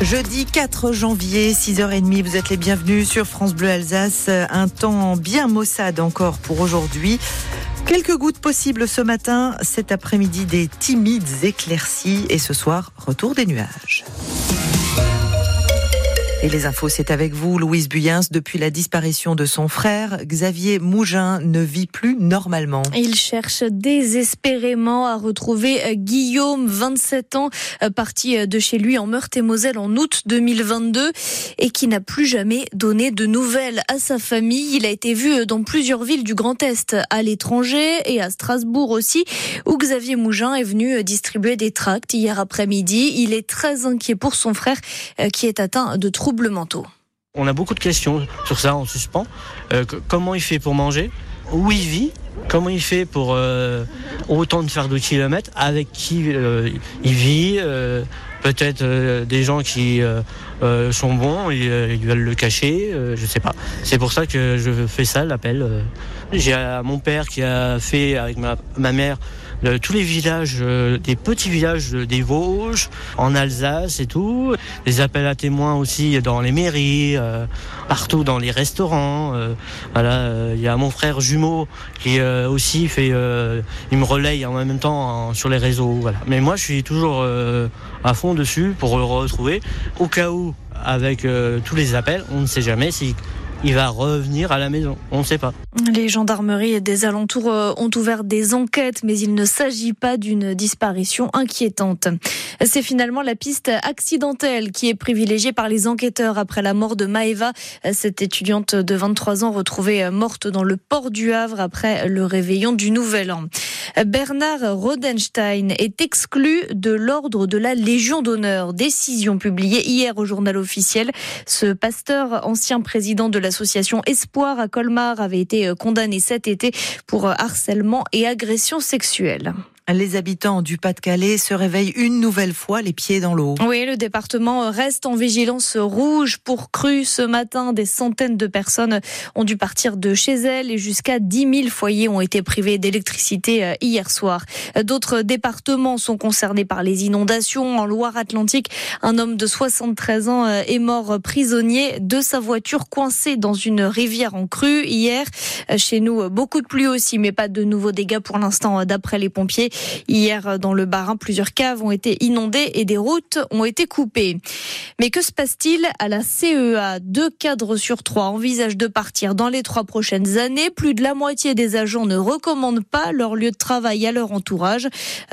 Jeudi 4 janvier, 6h30, vous êtes les bienvenus sur France Bleu Alsace. Un temps bien maussade encore pour aujourd'hui. Quelques gouttes possibles ce matin, cet après-midi des timides éclaircies et ce soir, retour des nuages. Et les infos, c'est avec vous, Louise Buyens. Depuis la disparition de son frère, Xavier Mougin ne vit plus normalement. Il cherche désespérément à retrouver euh, Guillaume, 27 ans, euh, parti euh, de chez lui en Meurthe-et-Moselle en août 2022 et qui n'a plus jamais donné de nouvelles à sa famille. Il a été vu dans plusieurs villes du Grand Est, à l'étranger et à Strasbourg aussi, où Xavier Mougin est venu distribuer des tracts hier après-midi. Il est très inquiet pour son frère qui est atteint de troubles on a beaucoup de questions sur ça en suspens. Euh, comment il fait pour manger? Où il vit? Comment il fait pour euh, autant de faire de kilomètres Avec qui euh, il vit Peut-être des gens qui sont bons et ils veulent le cacher, je sais pas. C'est pour ça que je fais ça, l'appel. J'ai mon père qui a fait avec ma, mère tous les villages, euh, des petits villages des Vosges, en Alsace et tout. Les appels à témoins aussi dans les mairies, euh, partout dans les restaurants. Euh, voilà, il y a mon frère jumeau qui aussi fait, il me relaye en même temps sur les réseaux. Mais moi, je suis toujours à fond dessus pour retrouver. Au cas où, avec tous les appels, on ne sait jamais si il va revenir à la maison. On ne sait pas. Les gendarmeries des alentours euh, ont ouvert des enquêtes, mais il ne s'agit pas d'une disparition inquiétante. C'est finalement la piste accidentelle qui est privilégiée par les enquêteurs après la mort de Maeva, cette étudiante de 23 ans retrouvée morte dans le port du Havre après le réveillon du Nouvel An. Bernard Rodenstein est exclu de l'ordre de la Légion d'honneur. Décision publiée hier au journal officiel. Ce pasteur, ancien président de l'association Espoir à Colmar, avait été condamné cet été pour harcèlement et agression sexuelle. Les habitants du Pas-de-Calais se réveillent une nouvelle fois les pieds dans l'eau. Oui, le département reste en vigilance rouge pour cru. Ce matin, des centaines de personnes ont dû partir de chez elles et jusqu'à 10 000 foyers ont été privés d'électricité euh, hier soir. D'autres départements sont concernés par les inondations. En Loire-Atlantique, un homme de 73 ans euh, est mort prisonnier de sa voiture coincée dans une rivière en crue hier. Euh, chez nous, beaucoup de pluie aussi, mais pas de nouveaux dégâts pour l'instant d'après les pompiers. Hier, dans le Barin, plusieurs caves ont été inondées et des routes ont été coupées. Mais que se passe-t-il à la CEA Deux cadres sur trois envisagent de partir dans les trois prochaines années. Plus de la moitié des agents ne recommandent pas leur lieu de travail à leur entourage.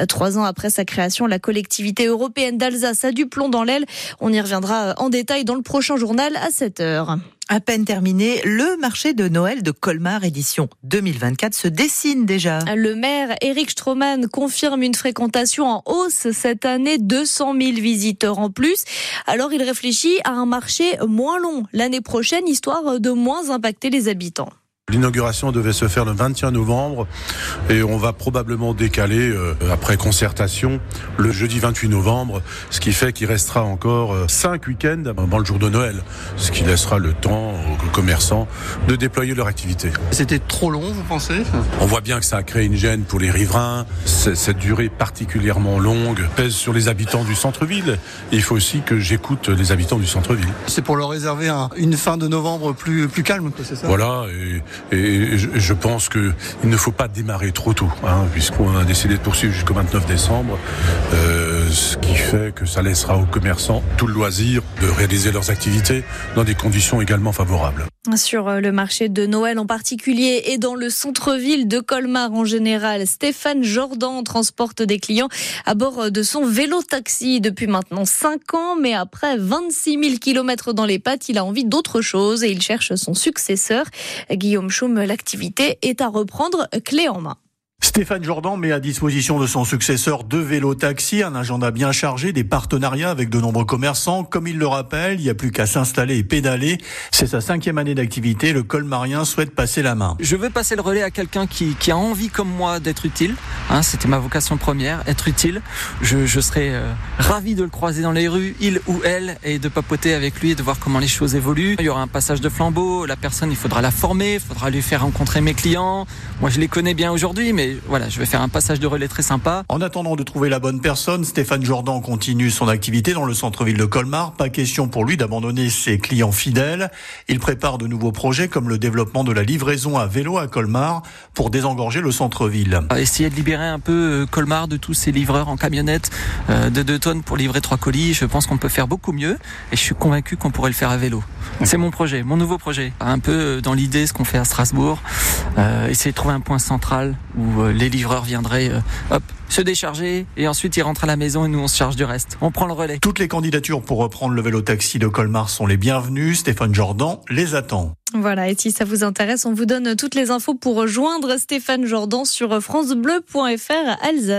Trois ans après sa création, la collectivité européenne d'Alsace a du plomb dans l'aile. On y reviendra en détail dans le prochain journal à 7 heures. À peine terminé, le marché de Noël de Colmar édition 2024 se dessine déjà. Le maire Eric Stroman confirme une fréquentation en hausse cette année, 200 000 visiteurs en plus. Alors il réfléchit à un marché moins long l'année prochaine, histoire de moins impacter les habitants. L'inauguration devait se faire le 21 novembre et on va probablement décaler, euh, après concertation, le jeudi 28 novembre, ce qui fait qu'il restera encore 5 euh, week-ends avant le jour de Noël, ce qui laissera le temps aux commerçants de déployer leur activité. C'était trop long, vous pensez? On voit bien que ça a créé une gêne pour les riverains. Cette durée particulièrement longue pèse sur les habitants du centre-ville. Il faut aussi que j'écoute les habitants du centre-ville. C'est pour leur réserver une fin de novembre plus, plus calme, c'est ça? Voilà, et et je pense qu'il ne faut pas démarrer trop tôt, hein, puisqu'on a décidé de poursuivre jusqu'au 29 décembre, euh, ce qui fait que ça laissera aux commerçants tout le loisir de réaliser leurs activités dans des conditions également favorables. Sur euh, le marché de Noël en particulier et dans le centre-ville de Colmar en général, Stéphane Jordan transporte des clients à bord de son vélo-taxi depuis maintenant 5 ans, mais après 26 000 kilomètres dans les pattes, il a envie d'autre chose et il cherche son successeur. Guillaume Chaume, l'activité est à reprendre clé en main. Stéphane Jordan met à disposition de son successeur deux vélos taxis, un agenda bien chargé, des partenariats avec de nombreux commerçants. Comme il le rappelle, il n'y a plus qu'à s'installer et pédaler. C'est sa cinquième année d'activité. Le colmarien souhaite passer la main. Je veux passer le relais à quelqu'un qui, a envie comme moi d'être utile. Hein, C'était ma vocation première, être utile. Je, je serais euh, ravi de le croiser dans les rues, il ou elle, et de papoter avec lui et de voir comment les choses évoluent. Il y aura un passage de flambeau. La personne, il faudra la former, il faudra lui faire rencontrer mes clients. Moi, je les connais bien aujourd'hui, mais voilà, je vais faire un passage de relais très sympa. En attendant de trouver la bonne personne, Stéphane Jordan continue son activité dans le centre-ville de Colmar. Pas question pour lui d'abandonner ses clients fidèles. Il prépare de nouveaux projets comme le développement de la livraison à vélo à Colmar pour désengorger le centre-ville. Essayer de libérer un peu euh, Colmar de tous ces livreurs en camionnette euh, de 2 tonnes pour livrer trois colis. Je pense qu'on peut faire beaucoup mieux et je suis convaincu qu'on pourrait le faire à vélo. C'est mon projet, mon nouveau projet. Un peu euh, dans l'idée ce qu'on fait à Strasbourg, euh, essayer de trouver un point central où les livreurs viendraient hop, se décharger et ensuite ils rentrent à la maison et nous on se charge du reste. On prend le relais. Toutes les candidatures pour reprendre le vélo taxi de Colmar sont les bienvenues. Stéphane Jordan les attend. Voilà, et si ça vous intéresse, on vous donne toutes les infos pour rejoindre Stéphane Jordan sur francebleu.fr Alsace.